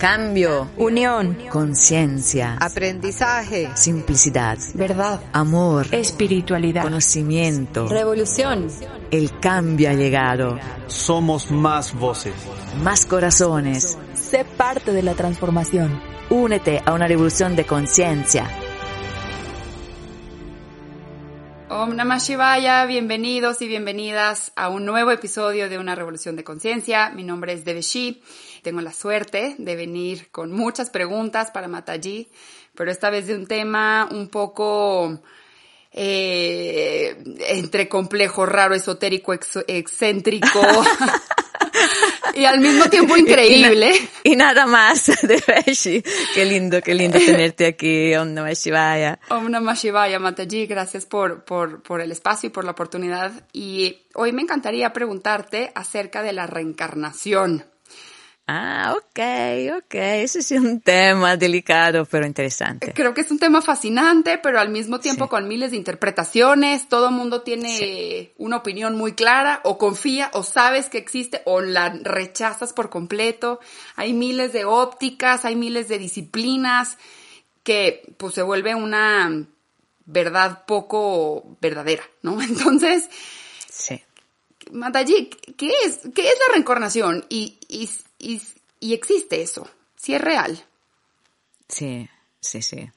Cambio. Unión. Conciencia. Aprendizaje. Simplicidad. Verdad. Amor. Espiritualidad. Conocimiento. Revolución. El cambio ha llegado. Somos más voces. Más corazones. Sé parte de la transformación. Únete a una revolución de conciencia. Namah Shivaya, bienvenidos y bienvenidas a un nuevo episodio de Una Revolución de Conciencia. Mi nombre es Deveshi. Tengo la suerte de venir con muchas preguntas para Mataji, pero esta vez de un tema un poco eh, entre complejo, raro, esotérico, excéntrico. y al mismo tiempo increíble. Y, nada más de Veshi. Qué lindo, qué lindo tenerte aquí. Om Namah Shivaya. Om Namah Shivaya, Mataji. Gracias por, por, por el espacio y por la oportunidad. Y hoy me encantaría preguntarte acerca de la reencarnación. Ah, ok, ok. Ese es un tema delicado, pero interesante. Creo que es un tema fascinante, pero al mismo tiempo con miles de interpretaciones. Todo el mundo tiene una opinión muy clara, o confía, o sabes que existe, o la rechazas por completo. Hay miles de ópticas, hay miles de disciplinas que pues se vuelve una verdad poco verdadera, ¿no? Entonces, sí. Mataji, ¿qué es, qué es la reencarnación? Y, y, y, y existe eso, si es real. Sí, sí, sí.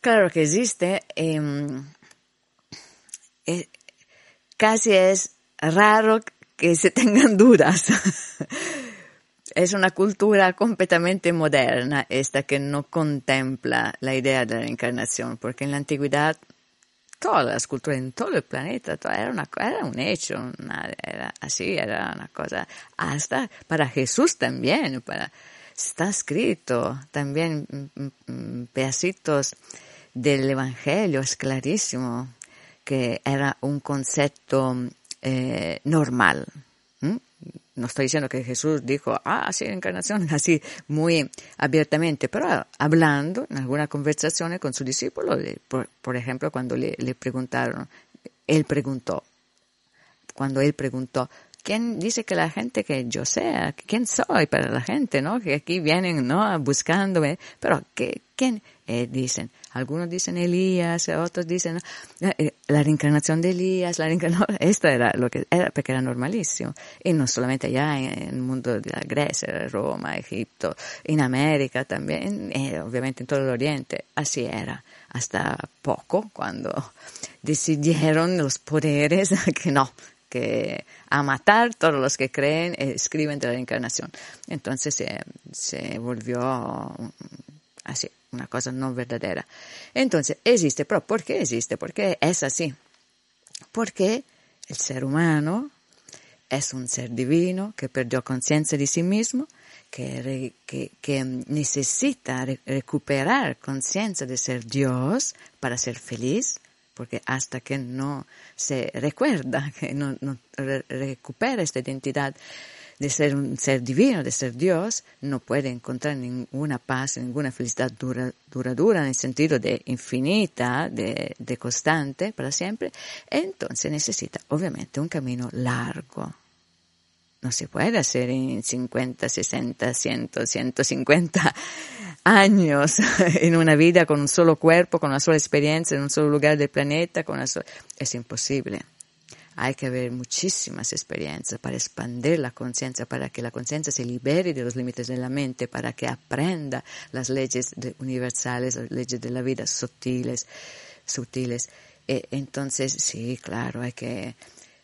Claro que existe. Eh, eh, casi es raro que se tengan dudas. es una cultura completamente moderna esta que no contempla la idea de la reencarnación, porque en la antigüedad todas las culturas en todo el planeta, era, una, era un hecho, era así, era una cosa, hasta para Jesús también, para, está escrito también pedacitos del Evangelio, es clarísimo que era un concepto eh, normal. No estoy diciendo que Jesús dijo, ah, sí, encarnación, así muy abiertamente, pero hablando en alguna conversación con su discípulo, por, por ejemplo, cuando le, le, preguntaron, él preguntó, cuando él preguntó, ¿quién dice que la gente que yo sea? ¿Quién soy para la gente, no? Que aquí vienen, ¿no? Buscándome, pero ¿qué, ¿quién? Eh, dicen, algunos dicen Elías, otros dicen la reencarnación de Elías, la reencarnación, esto era lo que era, porque era normalísimo. Y no solamente allá en el mundo de la Grecia, Roma, Egipto, en América también, eh, obviamente en todo el Oriente, así era. Hasta poco, cuando decidieron los poderes que no, que a matar todos los que creen, eh, escriben de la reencarnación. Entonces se, se volvió así una cosa no verdadera. Entonces, existe, pero ¿por qué existe? Porque es así. Porque el ser humano es un ser divino que perdió conciencia de sí mismo, que, que, que necesita re recuperar conciencia de ser Dios para ser feliz, porque hasta que no se recuerda, que no, no re recupera esta identidad, de ser un ser divino, de ser Dios, no puede encontrar ninguna paz, ninguna felicidad dura, duradura en el sentido de infinita, de, de constante para siempre, entonces necesita obviamente un camino largo. No se puede hacer en 50, 60, 100, 150 años en una vida con un solo cuerpo, con una sola experiencia, en un solo lugar del planeta, con una sola... es imposible hay que haber muchísimas experiencias para expandir la conciencia, para que la conciencia se libere de los límites de la mente, para que aprenda las leyes universales, las leyes de la vida sutiles, sutiles. Eh, entonces, sí, claro, hay que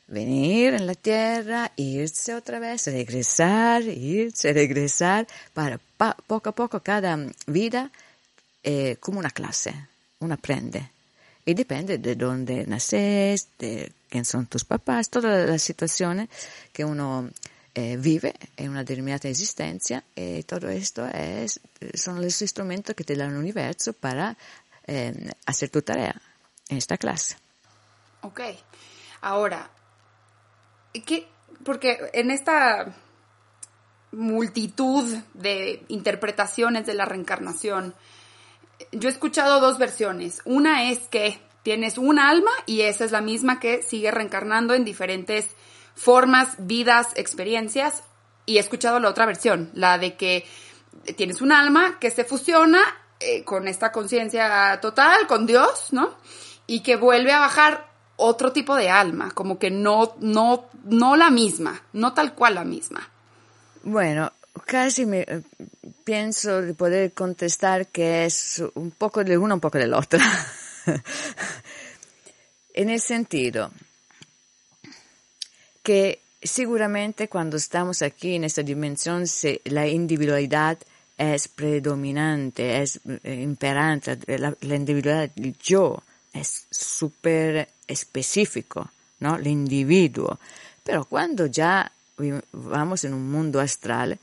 venir en la tierra, irse otra vez, regresar, irse, regresar, para pa, poco a poco cada vida eh, como una clase, uno aprende. Y depende de dónde naces, de quién son tus papás, todas las situaciones que uno eh, vive en una determinada existencia y todo esto es, son los instrumentos que te da el universo para eh, hacer tu tarea en esta clase. Ok, ahora, ¿qué? porque en esta multitud de interpretaciones de la reencarnación, yo he escuchado dos versiones. Una es que tienes un alma y esa es la misma que sigue reencarnando en diferentes formas, vidas, experiencias. Y he escuchado la otra versión, la de que tienes un alma que se fusiona eh, con esta conciencia total, con Dios, ¿no? Y que vuelve a bajar otro tipo de alma, como que no, no, no la misma, no tal cual la misma. Bueno, casi me eh, pienso de poder contestar que es un poco de una, un poco de la otra. en el sentido que seguramente cuando estamos aquí en esta dimensión la individualidad es predominante, es eh, imperante, la, la individualidad, el yo es súper específico, ¿no? El individuo. Pero cuando ya vamos en un mundo astral,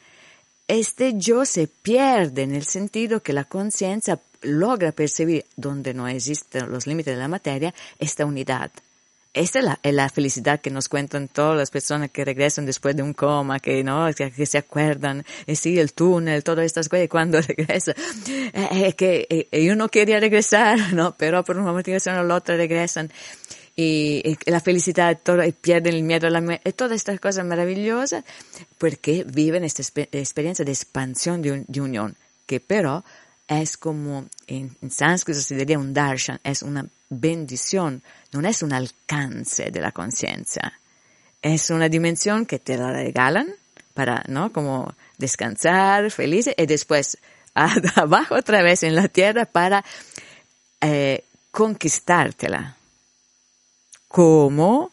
este yo se pierde en el sentido que la conciencia logra percibir, donde no existen los límites de la materia, esta unidad. Esta es la, es la, felicidad que nos cuentan todas las personas que regresan después de un coma, que no, que, que se acuerdan, y sí, el túnel, todas estas cosas, y cuando regresa, eh, que eh, uno quería regresar, ¿no? Pero por una motivación o la otra regresan. Y, y, la felicidad, todo, y pierden el miedo a la muerte, todas estas cosas maravillosas, porque viven esta experiencia de expansión de, un, de unión, que pero es como, en, en sánscrito se diría un darshan, es una bendición, no es un alcance de la conciencia, es una dimensión que te la regalan para, ¿no? Como descansar, feliz, y después abajo otra vez en la tierra para eh, conquistártela. Como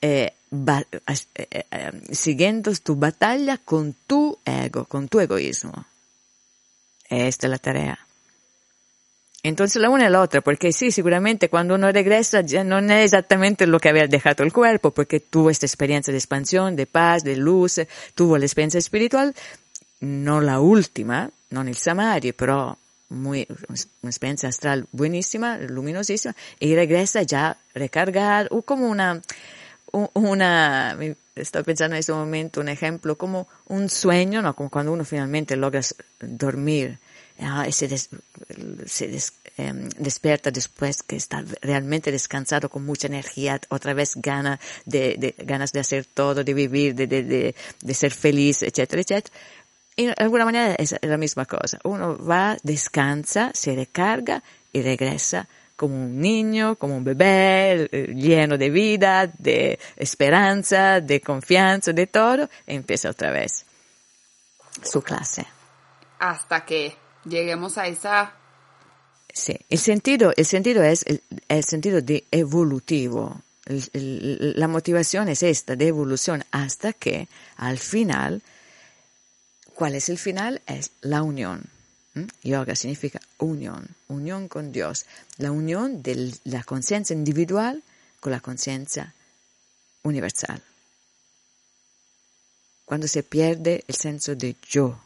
eh, eh, eh, siguiendo tu batalla con tu ego, con tu egoísmo. Esta es la tarea. Entonces la una y la otra, porque sí, seguramente cuando uno regresa ya no es exactamente lo que había dejado el cuerpo, porque tuvo esta experiencia de expansión, de paz, de luz, tuvo la experiencia espiritual, no la última, no el samadhi, pero muy, una experiencia astral buenísima, luminosísima, y regresa ya recargado, o como una, una, estoy pensando en este momento un ejemplo, como un sueño, ¿no? Como cuando uno finalmente logra dormir, ah, se, des, se des, eh, despierta después que está realmente descansado con mucha energía, otra vez gana de, de ganas de hacer todo, de vivir, de, de, de, de ser feliz, etcétera, etcétera. Y de alguna manera es la misma cosa. Uno va, descansa, se recarga y regresa como un niño, como un bebé, eh, lleno de vida, de esperanza, de confianza, de todo, y empieza otra vez su clase. Hasta que lleguemos a esa... Sí, el sentido, el sentido es el, el sentido de evolutivo. El, el, la motivación es esta, de evolución, hasta que al final, ¿cuál es el final? Es la unión. ¿Mm? Yoga significa unión, unión con Dios, la unión de la conciencia individual con la conciencia universal. Cuando se pierde el senso de yo,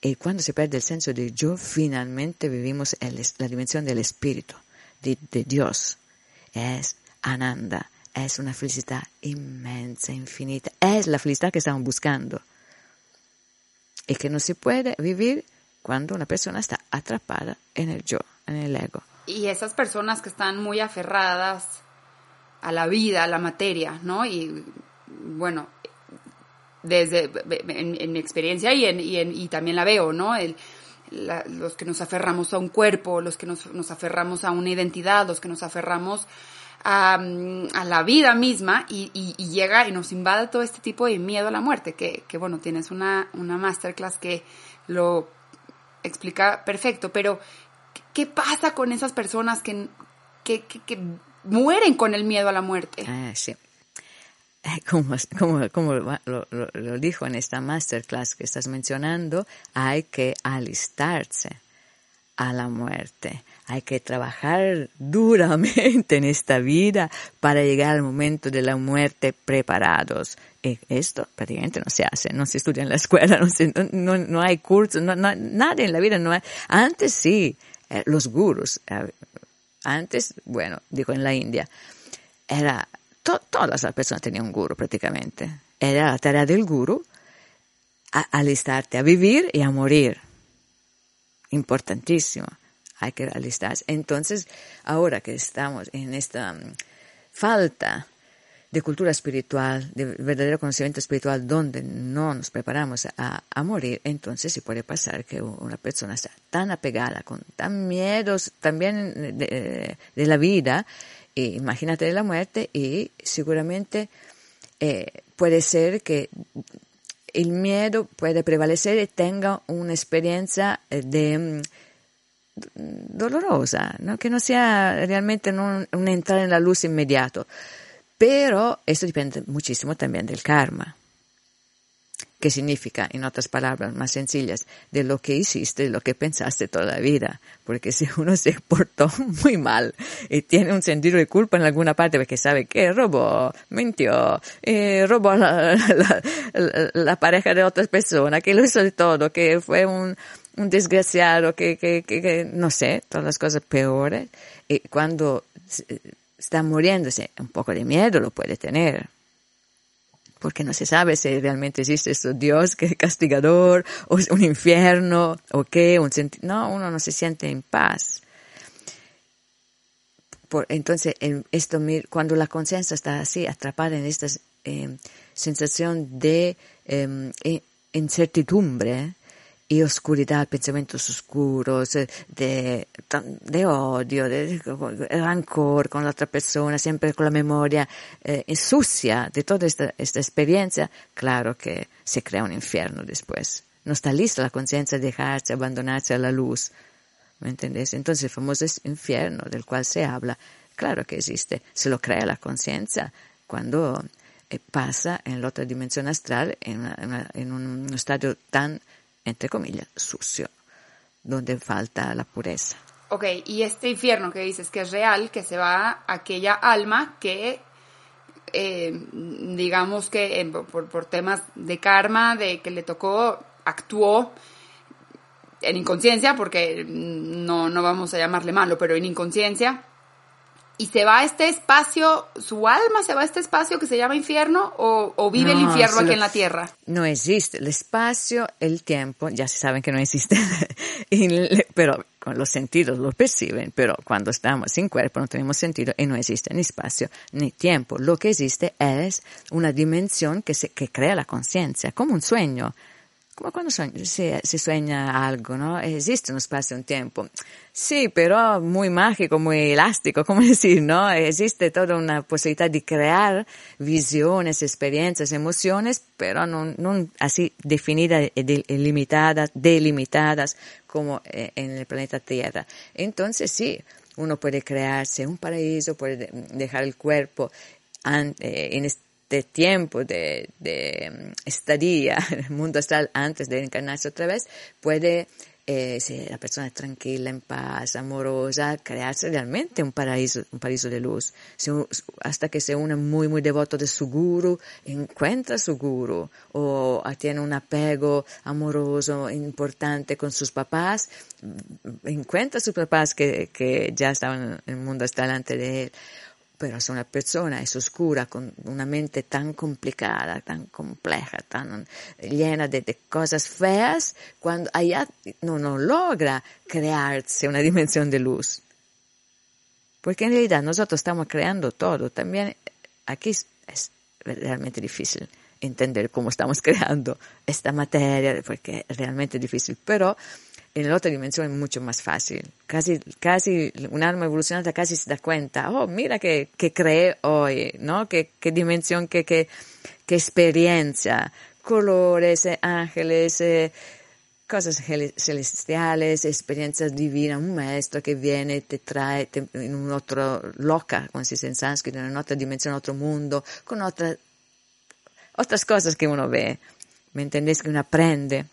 y cuando se pierde el senso de yo, finalmente vivimos la dimensión del espíritu, de, de, Dios. Es Ananda, es una felicidad inmensa, infinita. Es la felicidad que estamos buscando. Y que no se puede vivir cuando una persona está atrapada en el yo, en el ego. Y esas personas que están muy aferradas a la vida, a la materia, ¿no? Y bueno, desde en, mi experiencia y, en, y, en, y, también la veo, ¿no? El, los que nos aferramos a un cuerpo, los que nos, aferramos a una identidad, los que nos aferramos a, a la vida misma y, llega y nos invade todo este tipo de miedo a la muerte, que, que bueno, tienes una, una masterclass que lo explica perfecto, pero ¿qué pasa con esas personas que, que, que, mueren con el miedo a la muerte? Ah, sí como, como, como lo, lo, dijo en esta masterclass que estás mencionando, hay que alistarse a la muerte. Hay que trabajar duramente en esta vida para llegar al momento de la muerte preparados. Y esto prácticamente no se hace, no se estudia en la escuela, no, no, no hay cursos, no, nada en la vida. No hay. Antes sí, eh, los gurus, eh, antes, bueno, digo en la India, era to, todas las personas tenían un guru prácticamente. Era la tarea del guru a, alistarte a vivir y a morir. Importantísimo. Hay que alistarse. Entonces, ahora que estamos en esta um, falta de cultura espiritual, de verdadero conocimiento espiritual, donde no nos preparamos a, morir, entonces sí puede pasar que una persona está tan apegada, con tan miedos también de, de la vida, e imagínate de la muerte, y seguramente eh, puede ser que el miedo puede prevalecer y tenga una experiencia de mm, dolorosa, ¿no? que no sea realmente un, un entrar en la luz inmediato. Pero depende muchísimo también del karma. ¿Qué significa, en otras palabras más sencillas, de lo que hiciste, lo que pensaste toda la vida. Porque si uno se portó muy mal y tiene un sentido de culpa en alguna parte porque sabe que robó, mintió, eh, robó la, la, pareja de otras personas, que lo hizo de todo, que fue un, desgraciado, que, que, que, que, no sé, todas las cosas peores. Y cuando está muriéndose, un poco de miedo lo puede tener porque no se sabe si realmente existe este Dios que es castigador, o es un infierno, o qué, un no, uno no se siente en paz. Por, entonces, esto, cuando la conciencia está así, atrapada en esta eh, sensación de eh, incertidumbre, y oscuridad, pensamientos oscuros, de, de odio, de, de, rancor con la otra persona, siempre con la memoria eh, sucia de toda esta, esta experiencia, claro que se crea un infierno después. No está lista la conciencia de dejarse, abandonarse a la luz. ¿Me entendés? Entonces el famoso infierno del cual se habla, claro que existe. Se lo crea la conciencia cuando eh, pasa en la otra dimensión astral en, una, en un estadio tan entre comillas, sucio, donde falta la pureza. Ok, y este infierno que dices que es real, que se va a aquella alma que, eh, digamos que eh, por, por, temas de karma, de que le tocó, actuó en inconsciencia, porque no, no vamos a llamarle malo, pero en inconsciencia, y se va a este espacio, su alma se va a este espacio que se llama infierno o, o vive no, el infierno aquí en la tierra. No existe el espacio, el tiempo, ya se saben que no existe, pero con los sentidos lo perciben, pero cuando estamos sin cuerpo no tenemos sentido y no existe ni espacio ni tiempo. Lo que existe es una dimensión que, se, que crea la conciencia, como un sueño come quando si, si, sueña algo, ¿no? Existe un espacio, un tiempo. Sí, pero muy mágico, muy elástico, como decir, ¿no? Existe toda una posibilidad de crear visiones, experiencias, emociones, pero no, así definidas, limitadas, delimitadas como eh, en el planeta Tierra. Entonces, sí, uno puede crearse un paraíso, puede dejar el cuerpo eh, en este de tiempo, de, de mm, estadía en el mundo astral antes de encarnarse otra vez, puede, eh, si la persona es tranquila, en paz, amorosa, crearse realmente un paraíso, un paraíso de luz. Hasta que se une muy, muy devoto de su guru, encuentra su guru, o tiene un apego amoroso importante con sus papás, mm, encuentra sus papás que, que ya estaban en el mundo astral antes de él pero si una persona es oscura, con una mente tan complicada, tan compleja, tan llena de, de cosas feas, cuando allá no, no logra crearse una dimensión de luz. Porque en realidad nosotros estamos creando todo. También aquí es, es realmente difícil entender cómo estamos creando esta materia, porque es realmente difícil. Pero en la otra dimensión es mucho más fácil. Casi, casi, un alma evolucionada casi se da cuenta, oh, mira que, que creé hoy, ¿no? Qué, qué dimensión, qué, qué, qué experiencia, colores, eh, ángeles, eh, cosas celestiales, experiencias un maestro que viene, te trae te, en un otro loca, como se dice en sánscrito, en otra dimensión, otro mundo, con otras cosas que uno ve. ¿Me entendés? Que uno aprende.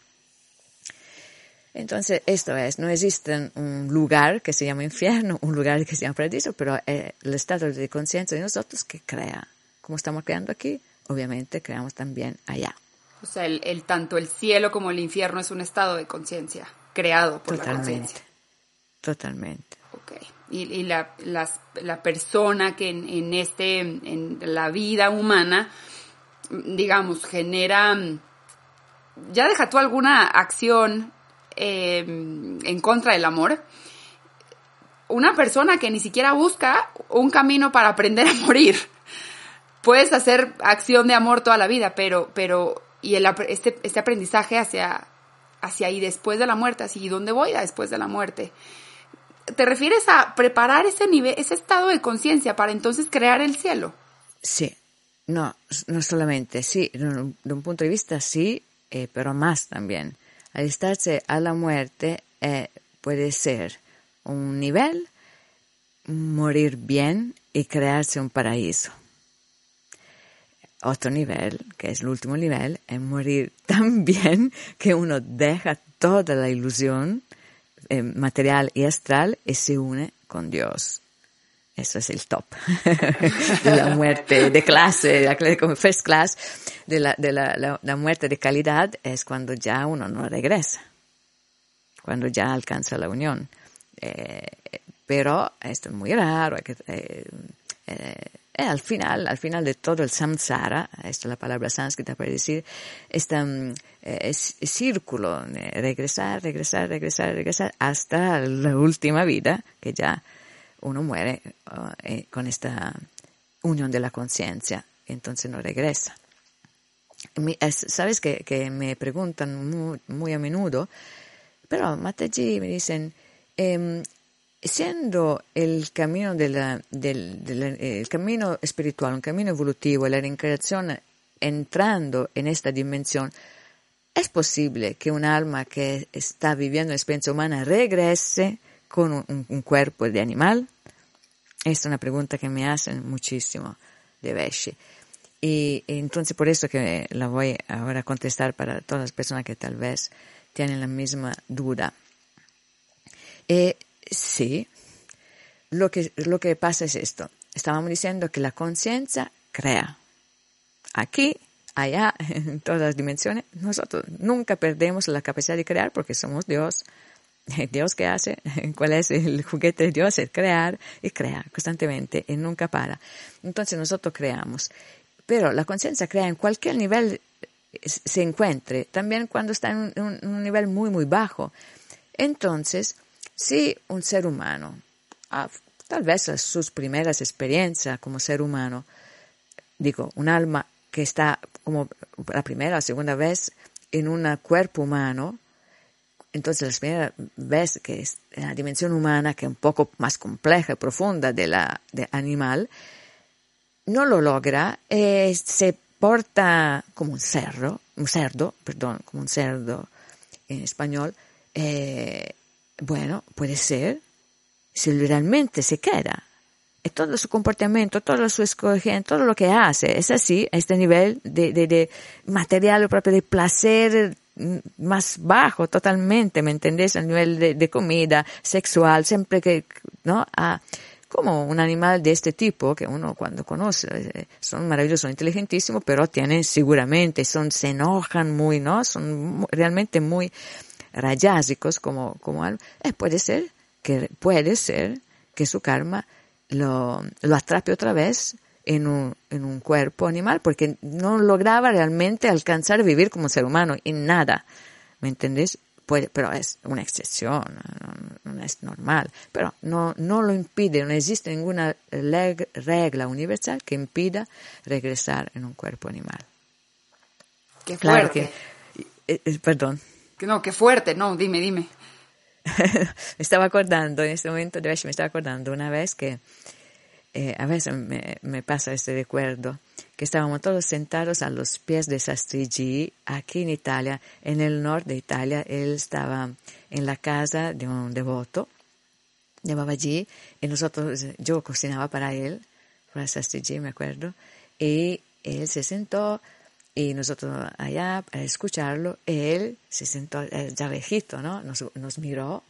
Entonces, esto es, no existe un lugar que se llama infierno, un lugar que se llama paradiso, pero es el estado de conciencia de nosotros que crea. Como estamos creando aquí, obviamente creamos también allá. O sea, el, el tanto el cielo como el infierno es un estado de conciencia creado por Totalmente. la conciencia. Totalmente. Ok. Y, y la, las, la, persona que en, en, este, en la vida humana, digamos, genera, ya deja tú alguna acción eh, en contra del amor, una persona que ni siquiera busca un camino para aprender a morir. puedes hacer acción de amor toda la vida, pero, pero, y el, este, este aprendizaje hacia, hacia ahí después de la muerte, así, ¿dónde voy después de la muerte? ¿Te refieres a preparar ese nivel, ese estado de conciencia para entonces crear el cielo? Sí, no, no solamente, sí, de un punto de vista sí, eh, pero más también. Alistarse a la muerte eh, puede ser un nivel, morir bien y crearse un paraíso. Otro nivel, que es el último nivel, es morir tan bien que uno deja toda la ilusión eh, material y astral y se une con Dios. Eso es el top. la muerte de clase, como first class, de, la, de la, la, muerte de calidad es cuando ya uno no regresa, cuando ya alcanza la unión. Eh, pero esto es muy raro. Eh, eh, al final, al final de todo el samsara, esta es la palabra sánscrita para decir, este es, círculo, regresar, regresar, regresar, regresar, hasta la última vida, que ya uno muere uh, con esta unión de la conciencia, entonces no regresa. Sabes que, que me preguntan muy, muy, a menudo, pero Mataji me dicen, eh, siendo el camino, de la, espiritual, un camino evolutivo, la reencarnación entrando en esta dimensión, ¿es posible que un alma que está viviendo una experiencia humana regrese con un, un cuerpo de animal? Es una pregunta que me hacen muchísimo de Vesci. Y, entonces por eso que la voy a contestar para todas las personas que tal vez tienen la misma duda. Eh, sí, lo que, lo que pasa es esto. Estábamos diciendo que la conciencia crea. Aquí, allá, en todas las dimensiones, nosotros nunca perdemos la capacidad de crear porque somos Dios. Dios que hace, cuál es el juguete de Dios, es crear y crea constantemente y nunca para. Entonces nosotros creamos. Pero la conciencia crea en cualquier nivel se encuentre, también cuando está en un, un nivel muy, muy bajo. Entonces, si un ser humano, tal vez sus primeras experiencias como ser humano, digo, un alma que está como la primera o segunda vez en un cuerpo humano, entonces la primera vez que es la dimensión humana, que es un poco más compleja y profunda de la de animal, no lo logra, eh, se porta como un cerdo, un cerdo, perdón, como un cerdo en español, eh, bueno, puede ser, si realmente se queda. Y todo su comportamiento, todo su escogiendo, todo lo que hace, es así, a este nivel de, de, de material propio de placer más bajo totalmente, ¿me entendés? A nivel de, comida, sexual, siempre que, ¿no? A, como un animal de este tipo que uno cuando conoce eh, son maravillosos, son inteligentísimos, pero tienen seguramente, son, se enojan muy, ¿no? Son realmente muy rayásicos como, como algo. Eh, puede ser que, puede ser que su karma lo, lo atrape otra vez en un, en un cuerpo animal porque no lograba realmente alcanzar a vivir como ser humano en nada. ¿Me entendés? puede, pero es una excepción, no, es normal, pero no, no lo impide, no existe ninguna regla universal que impida regresar en un cuerpo animal. Qué fuerte. Eh, eh, perdón. No, qué fuerte, no, dime, dime. me estaba acordando, en este momento de me estaba acordando una vez que eh, a veces me, me, pasa este recuerdo, que estábamos todos sentados a los pies de Sastrigi, aquí en Italia, en el norte de Italia. Él estaba en la casa de un devoto de Babaji, y nosotros, yo cocinaba para él, para Sastrigi, me acuerdo, y él se sentó y nosotros allá para escucharlo, él se sentó, ya viejito, ¿no? Nos, nos miró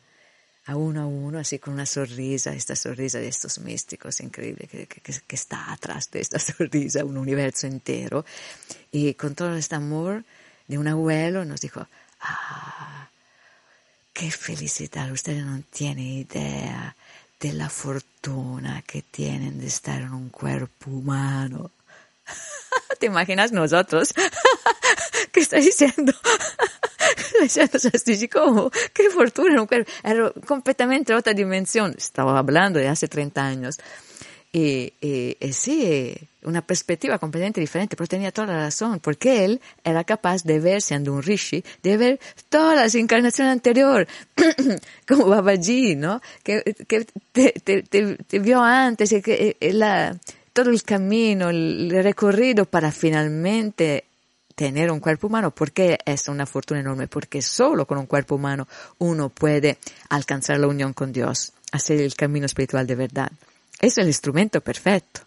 a uno a uno, así con una sonrisa, esta sonrisa de estos místicos increíble que, está atrás de esta sonrisa, un universo entero. Y con todo este amor de un abuelo nos dijo, ah, qué felicidad, ustedes no tienen idea de la fortuna que tienen de estar en un cuerpo humano. ¿Te imaginas nosotros? ¿Qué está diciendo? como, qué fortuna, era completamente otra dimensión. Estaba hablando de hace 30 años. Y, y, y, sí, una perspectiva completamente diferente, pero tenía toda la razón, porque él era capaz de ver, siendo un rishi, de ver todas las encarnaciones anteriores, como Babaji, ¿no? Que, que te, te, te, te, vio antes, que la, todo el camino, el recorrido para finalmente tener un cuerpo humano, porque es una fortuna enorme, porque solo con un cuerpo humano uno puede alcanzar la unión con Dios, hacer el camino espiritual de verdad. Es el instrumento perfecto.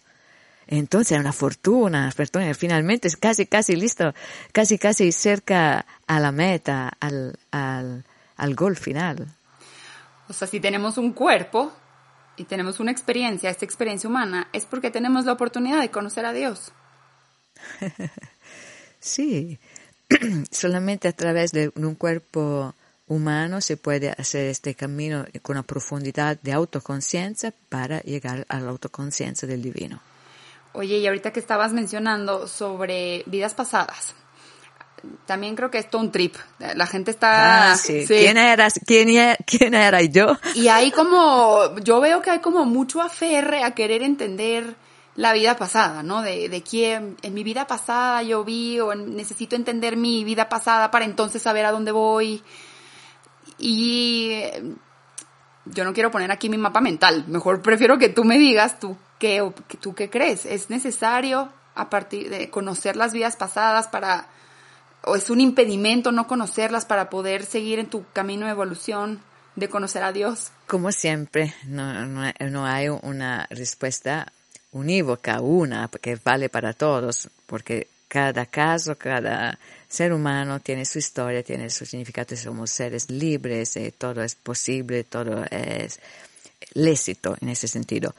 Entonces es una fortuna, fortuna, finalmente es casi, casi listo, casi, casi cerca a la meta, al, al, al gol final. O sea, si tenemos un cuerpo y tenemos una experiencia, esta experiencia humana, es porque tenemos la oportunidad de conocer a Dios. sí, solamente a través de un cuerpo humano se puede hacer este camino con una profundidad de autoconciencia para llegar a la autoconciencia del divino. Oye, y ahorita que estabas mencionando sobre vidas pasadas, también creo que es todo un trip. La gente está... Ah, sí. Sí. ¿Quién, eras, quién, ¿Quién era yo? Y hay como, yo veo que hay como mucho aferre a querer entender la vida pasada, ¿no? De, de quién, en mi vida pasada yo vi o necesito entender mi vida pasada para entonces saber a dónde voy. Y yo no quiero poner aquí mi mapa mental, mejor prefiero que tú me digas tú qué, tú qué crees. ¿Es necesario a partir de conocer las vidas pasadas para, o es un impedimento no conocerlas para poder seguir en tu camino de evolución, de conocer a Dios? Como siempre, no, no, no hay una respuesta unívoca, una, que vale para todos, porque cada caso, cada ser humano tiene su historia, tiene su significado, somos seres libres, eh, todo es posible, todo es lícito en ese sentido.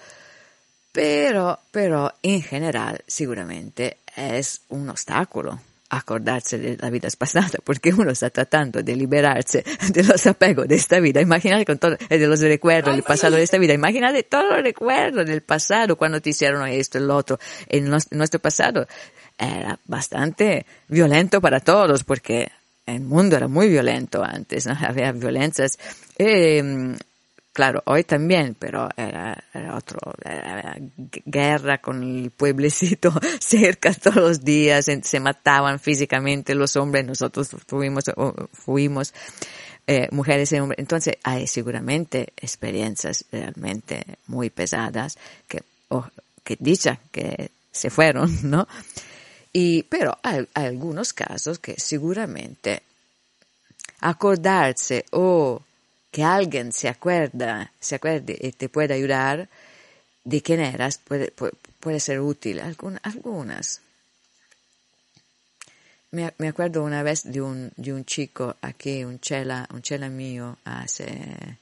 Pero, pero en general, seguramente es un obstáculo acordarse de la vida pasada, porque uno está tratando de liberarse de los apegos de esta vida. Imagínate con todo, de los recuerdos del pasado de esta vida. Imagínate todos los recuerdos del pasado, cuando te hicieron esto, el otro. En nuestro pasado era bastante violento para todos, porque el mundo era muy violento antes, ¿no? Había violencias. Eh, claro, hoy también, pero era, otro, era guerra con el pueblecito cerca todos los días, se mataban físicamente los hombres, nosotros fuimos, fuimos eh, mujeres y hombres. Entonces hay seguramente experiencias realmente muy pesadas que, oh, que dicha que se fueron, ¿no? Y, pero hay algunos casos que seguramente acordarse o que alguien se acuerda, se acuerde y te pueda ayudar de quién eras, puede, puede, puede ser útil. Algun, algunas. Me, me, acuerdo una vez de un, de un chico aquí, un chela, un chela mío, hace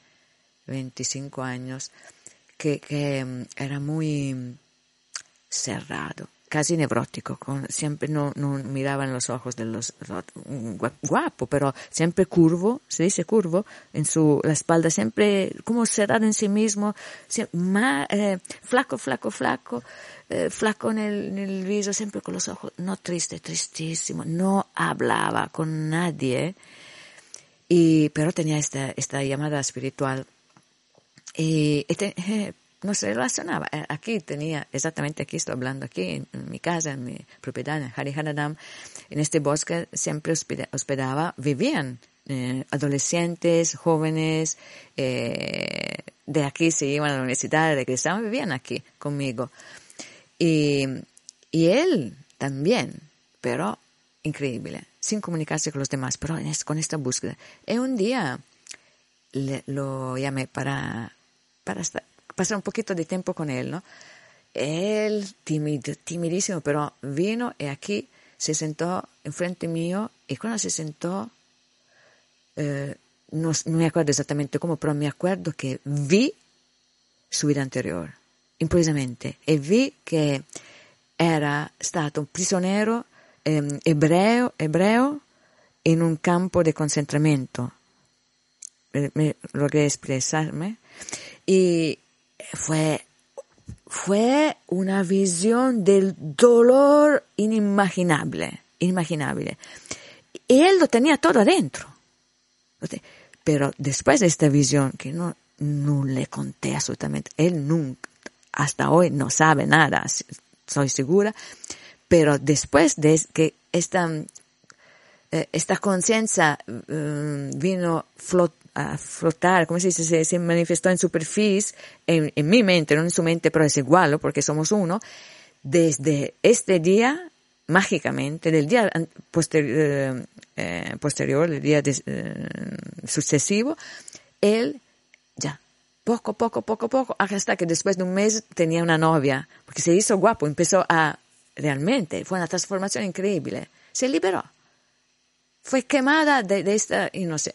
25 años, que, que era muy cerrado casi nevrótico, con, siempre no, no miraba en los ojos de los, guapo, pero siempre curvo, se dice curvo, en su, la espalda siempre como cerrado en sí mismo, siempre, más, eh, flaco, flaco, flaco, eh, flaco en el, en viso, siempre con los ojos, no triste, tristísimo, no hablaba con nadie, y, pero tenía esta, esta llamada espiritual. Y, y te, eh, no se relacionaba. Eh, aquí tenía, exactamente aquí estoy hablando, aquí en, mi casa, en mi propiedad, en Hariharanam, en este bosque siempre hospedaba, vivían eh, adolescentes, jóvenes, eh, de aquí se iban a la universidad, regresaban, vivían aquí conmigo. Y, y él también, pero increíble, sin comunicarse con los demás, pero con esta búsqueda. Y un día le, lo llamé para, para estar, pasar un poquito de tiempo con él, ¿no? Él, tímido, timidísimo, pero vino y aquí se sentó enfrente mío y cuando se sentó, eh, no, no, me acuerdo exactamente cómo, pero me acuerdo que vi su vida anterior, improvvisamente, e vi che era stato un prigioniero eh, ebreo, ebreo in un campo di concentramento. Me, me logré expresarme. Y fue, fue una visión del dolor inimaginable, inimaginable. Y él lo tenía todo adentro. Pero después de esta visión, que no, no le conté absolutamente, él nunca, hasta hoy no sabe nada, soy segura, pero después de que esta, eh, esta conciencia eh, vino a flotar, como se dice, se, manifestó en superficie, en, en, mi mente, no en su mente, pero es igual, porque somos uno, desde este día, mágicamente, del día posterior, eh, posterior el día sucesivo, él ya poco, poco, poco, poco, hasta que después de un mes tenía una novia, porque se hizo guapo, empezó a, realmente, fue una transformación increíble, se liberó, fue quemada de, esta, y no sé,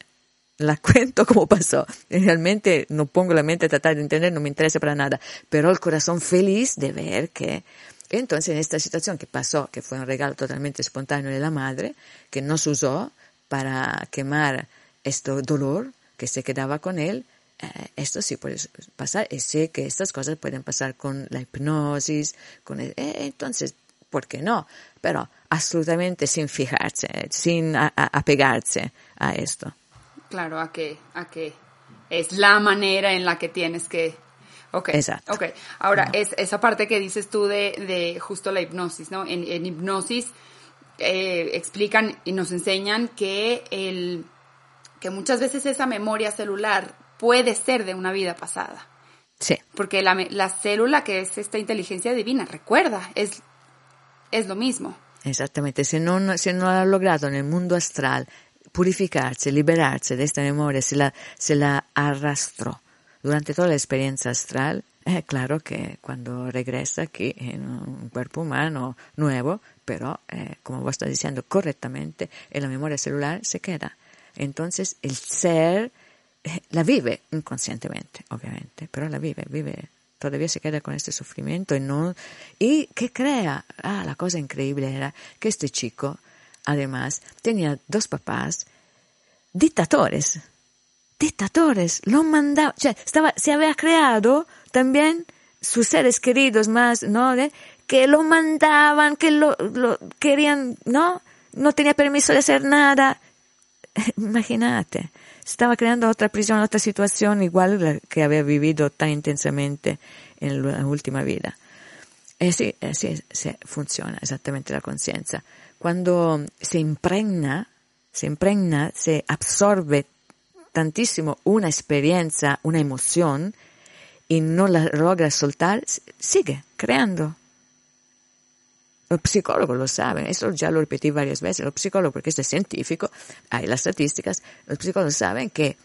la cuento como pasó, realmente no pongo la mente a tratar de entender, no me interesa para nada, pero el corazón feliz de ver que, entonces en esta situación que pasó, que fue un regalo totalmente espontáneo de la madre, que no se usó para quemar este dolor que se quedaba con él, eh, esto sí puede pasar y sé que estas cosas pueden pasar con la hipnosis, con eh, entonces, ¿por qué no? Pero absolutamente sin fijarse, sin apegarse a esto. Claro, a que, a que es la manera en la que tienes que Ok. Exacto. Ok. Ahora, es, esa parte que dices tú de, de justo la hipnosis, ¿no? En, en hipnosis eh, explican y nos enseñan que el, que muchas veces esa memoria celular puede ser de una vida pasada. Sí. Porque la, la célula, que es esta inteligencia divina, recuerda, es, es lo mismo. Exactamente, si no, si no ha logrado en el mundo astral purificarse, liberarse de esta memoria, se la, se la arrastró durante toda la experiencia astral, es claro que cuando regresa aquí en un cuerpo humano nuevo, pero eh, como vos estás diciendo correctamente, en la memoria celular se queda. Entonces el ser eh, la vive inconscientemente, obviamente, pero la vive, vive, todavía se queda con este sufrimiento y no, y que crea, ah, la cosa increíble era que este chico, además, tenía dos papás dictadores, dictadores, lo mandaba, sea, estaba, se había creado también sus seres queridos más, ¿no? Que lo mandaban, que lo, querían, ¿no? No tenía permiso de hacer nada. Imagínate estaba creando otra prisión, otra situación igual que había vivido tan intensamente en la última vida. Y sí, así funciona exactamente la conciencia. Cuando se impregna, se impregna, se absorbe tantísimo una experiencia, una emoción, y no la logra soltar, sigue creando, los psicólogos lo saben, eso ya lo repetí varias veces, los psicólogos, porque esto es científico, hay las estadísticas, los psicólogos saben que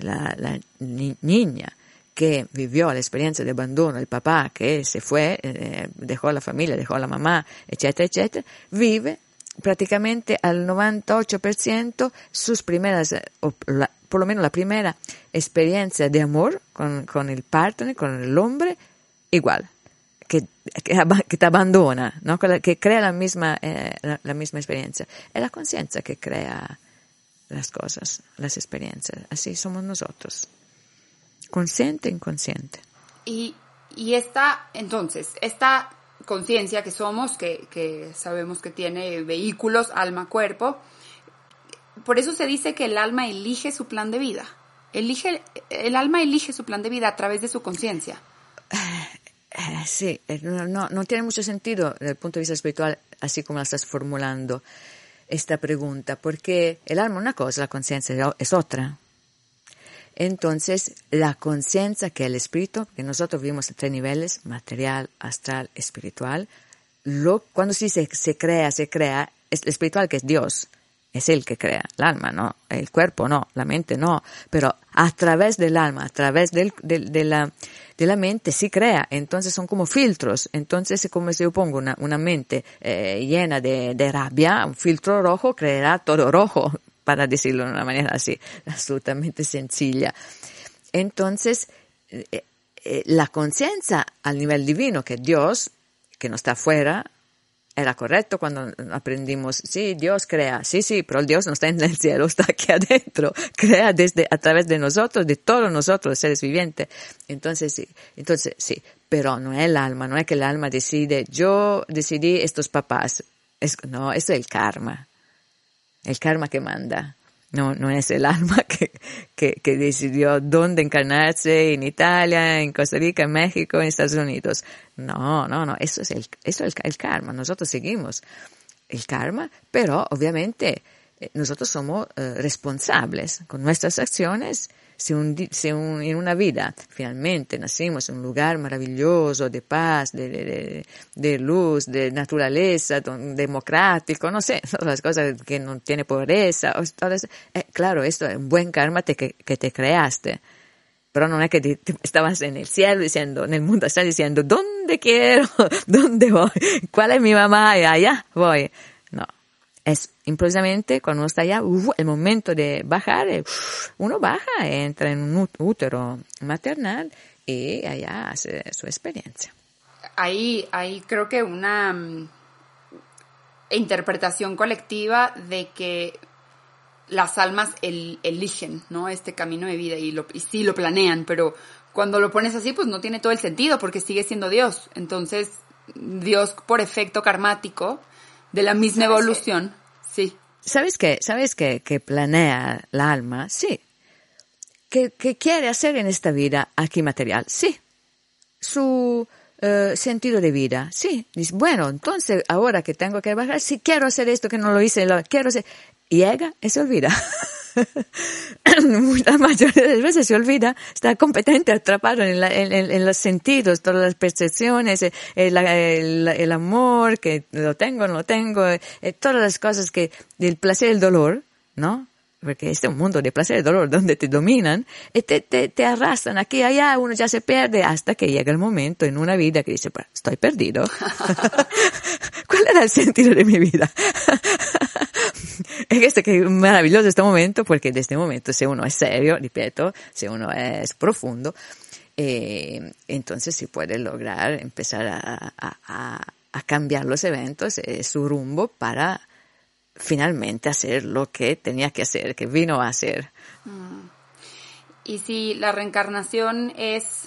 la, niña que vivió la experiencia de abandono, el papá que se fue, eh, dejó la familia, dejó la mamá, etcétera, etcétera, vive prácticamente al 98% sus primeras, o por lo menos la primera experiencia de amor con, con el partner, con el hombre, igual que, que, te abandona, ¿no? que crea la misma, eh, la, misma experiencia. Es la conciencia que crea las cosas, las experiencias. Así somos nosotros. Consciente, inconsciente. Y, y esta, entonces, esta conciencia que somos, que, que sabemos que tiene vehículos, alma, cuerpo, por eso se dice que el alma elige su plan de vida. Elige, el alma elige su plan de vida a través de su conciencia. Eh, sí, eh, no, no, tiene mucho sentido desde el punto de vista espiritual, así como la estás formulando esta pregunta, porque el alma es una cosa, la conciencia es otra. Entonces, la conciencia que el espíritu, que nosotros vivimos en tres niveles, material, astral, espiritual, lo, cuando se dice se crea, se crea, es el espiritual que es Dios, es el que crea, el alma no, el cuerpo no, la mente no, pero a través del alma, a través del, de, la, de la mente sí crea, entonces son como filtros, entonces como si yo pongo una, una mente eh, llena de, de rabia, un filtro rojo creará todo rojo, para decirlo de una manera así, absolutamente sencilla. Entonces, eh, eh, la conciencia al nivel divino, que Dios, que no está afuera, era correcto cuando aprendimos, sí, Dios crea, sí, sí, pero Dios no está en el cielo, está aquí adentro, crea desde, a través de nosotros, de todos nosotros, seres vivientes. Entonces, sí, entonces, sí, pero no es el alma, no es que el alma decide, yo decidí estos papás. Es, no, eso es el karma. El karma que manda. no, no es el alma que, que, decidió dónde encarnarse, en Italia, en Costa Rica, en México, en Estados Unidos. No, no, no, eso es el, eso es el, karma. Nosotros seguimos el karma, pero obviamente eh, nosotros somos uh, responsables con nuestras acciones si, un, si un, en una vida finalmente nacimos en un lugar maravilloso de paz, de, de, de luz, de naturaleza, democrático, no sé, todas las cosas que no tiene pobreza, eh, claro, esto es un buen karma te, que, que, te creaste. Pero no es que te, te estabas en el cielo diciendo, en el mundo estás diciendo, ¿dónde quiero? ¿Dónde voy? ¿Cuál es mi mamá? Y allá voy. No, es improvvisamente cuando uno está allá, el momento de bajar, uh, uno baja, entra en un útero maternal y allá hace su experiencia. Ahí, ahí creo que una um, interpretación colectiva de que las almas el, eligen, ¿no? Este camino de vida y, lo, y sí lo planean, pero cuando lo pones así, pues no tiene todo el sentido porque sigue siendo Dios. Entonces, Dios por efecto karmático, de la misma evolución. Sí. ¿Sabes qué? ¿Sabes qué? Que planea la alma, sí. ¿Qué, quiere hacer en esta vida aquí material? Sí. Su uh, sentido de vida, sí. Dice, bueno, entonces ahora que tengo que bajar, sí quiero hacer esto que no lo hice, lo quiero hacer. Llega y se olvida. la mayoría de las veces se olvida, está competente, atrapado en, en, los sentidos, todas las percepciones, el, el, el, amor, que lo tengo, no lo tengo, eh, todas las cosas que, del placer y el dolor, ¿no? Porque este es un mundo de placer y dolor donde te dominan y te, te, te arrastran aquí y allá, uno ya se pierde hasta que llega el momento en una vida que dice, estoy perdido. ¿Cuál era el sentido de mi vida? es este que es maravilloso este momento porque de este momento si uno es serio, repito, si uno es profundo, eh, entonces se puede lograr empezar a, cambiar los eventos, eh, su rumbo para finalmente hacer lo que tenía que hacer, que vino a hacer. Mm. Y si la reencarnación es,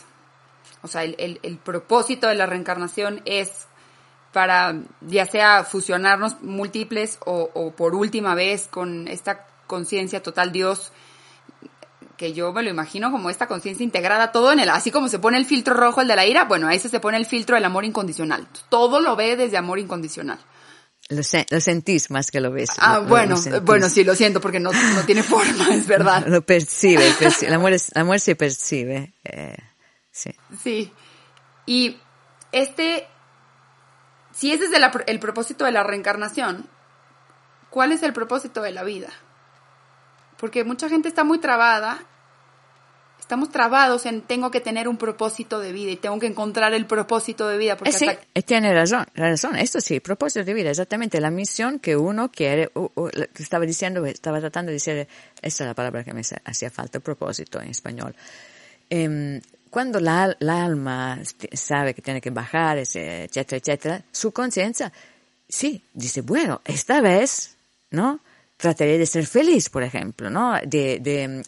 o sea, el propósito de la reencarnación es para ya sea fusionarnos múltiples o, por última vez con esta conciencia total Dios que yo me lo imagino como esta conciencia integrada todo en el así como se pone el filtro rojo el de la ira bueno a ese se pone el filtro del amor incondicional todo lo ve desde amor incondicional lo, sentís más que lo ves. Ah, bueno, bueno, sí, lo siento porque no, tiene forma, es verdad. Lo percibe, el, amor el amor se percibe. Eh, sí. Sí. Y este si ese es el, propósito de la reencarnación, ¿cuál es el propósito de la vida? Porque mucha gente está muy trabada, estamos trabados en tengo que tener un propósito de vida y tengo que encontrar el propósito de vida. Porque sí, eh, tiene razón, razón, esto sí, propósito de vida, exactamente la misión que uno quiere, estaba diciendo, estaba tratando de decir, esta es la palabra que me hacía falta, propósito en español. Em, cuando la, alma sabe que tiene que bajar, etcétera, etcétera, su conciencia, sí, dice, bueno, esta vez, ¿no? Trataré de ser feliz, por ejemplo, ¿no? De, de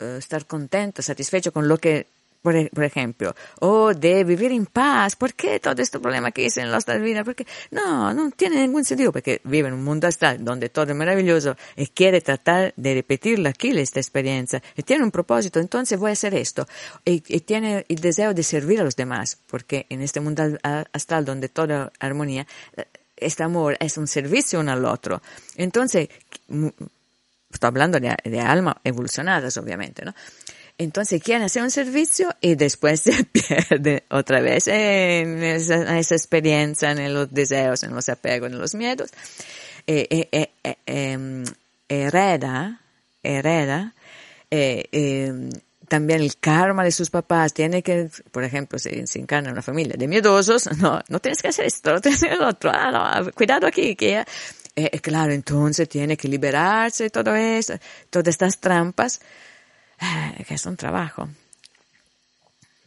eh, estar contento, satisfecho con lo que por, ejemplo, o de vivir en paz. ¿Por qué todo este problema que hice en la vida? Porque no, no tiene ningún sentido, porque vive en un mundo astral donde todo es maravilloso y quiere tratar de repetirla aquí esta experiencia y tiene un propósito, entonces voy a hacer esto. Y, tiene el deseo de servir a los demás, porque en este mundo astral donde toda armonía, este amor es un servicio uno al otro. Entonces, estoy hablando de, de almas evolucionadas, obviamente, ¿no? Entonces quieren hacer un servicio y después se pierde otra vez en esa, experiencia, en los deseos, en los apegos, en los miedos. Eh, eh, eh, em, hereda, hereda em, también el karma de sus papás. Tiene que, por ejemplo, se encarna en una familia de miedosos, no, no tienes que hacer esto, no tienes que hacer lo otro. Ah, cuidado aquí, que claro, entonces tiene que liberarse de todo eso, todas estas trampas que es un trabajo.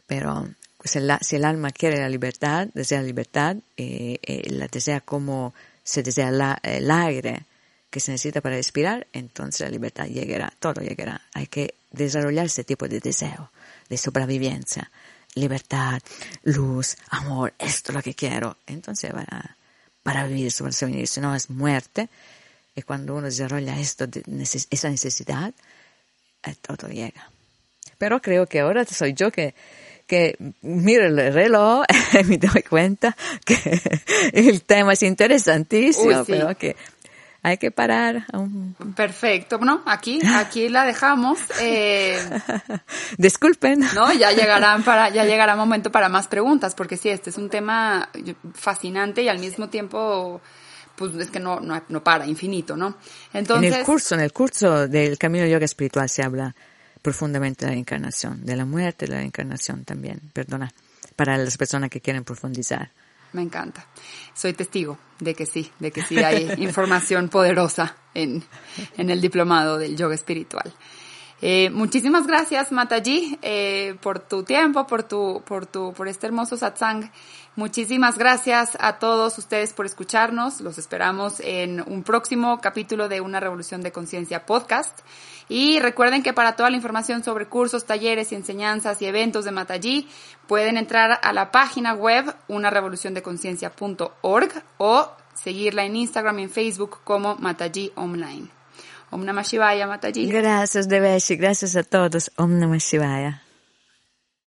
Pero si el, alma quiere la libertad, desea la libertad, eh, eh, la desea como se desea el aire que se necesita para respirar, entonces la libertad llegará, todo llegará. Hay que desarrollar ese tipo de deseo, de sobrevivencia, libertad, luz, amor, esto es lo que quiero. Entonces para, para vivir, sobrevivir, si no es muerte, Y cuando uno desarrolla esto, esa necesidad, todo llega. Pero creo que ahora soy yo que, que miro el reloj y me doy cuenta que el tema es interesantísimo, pero que hay que parar. Perfecto, bueno, aquí, aquí la dejamos. Eh, Disculpen. No, ya llegarán para, ya llegará momento para más preguntas, porque sí, este es un tema fascinante y al mismo tiempo, pues es que no, no, no para, infinito, ¿no? Entonces. En el curso, en el curso del Camino de Yoga Espiritual se habla profundamente de la encarnación, de la muerte, de la encarnación también, perdona, para las personas que quieren profundizar me encanta. Soy testigo de que sí, de que sí hay información poderosa en, en el diplomado del yoga espiritual. Eh, muchísimas gracias, Mataji, eh, por tu tiempo, por tu, por tu, por este hermoso satsang. Muchísimas gracias a todos ustedes por escucharnos. Los esperamos en un próximo capítulo de Una Revolución de Conciencia podcast. Y recuerden que para toda la información sobre cursos, talleres enseñanzas y eventos de Mataji, pueden entrar a la página web unarevoluciondeconciencia.org o seguirla en Instagram y en Facebook como Mataji Online. Om Namah Shivaya, Mataji. Gracias. Gracias a todos. Om Namah Shivaya.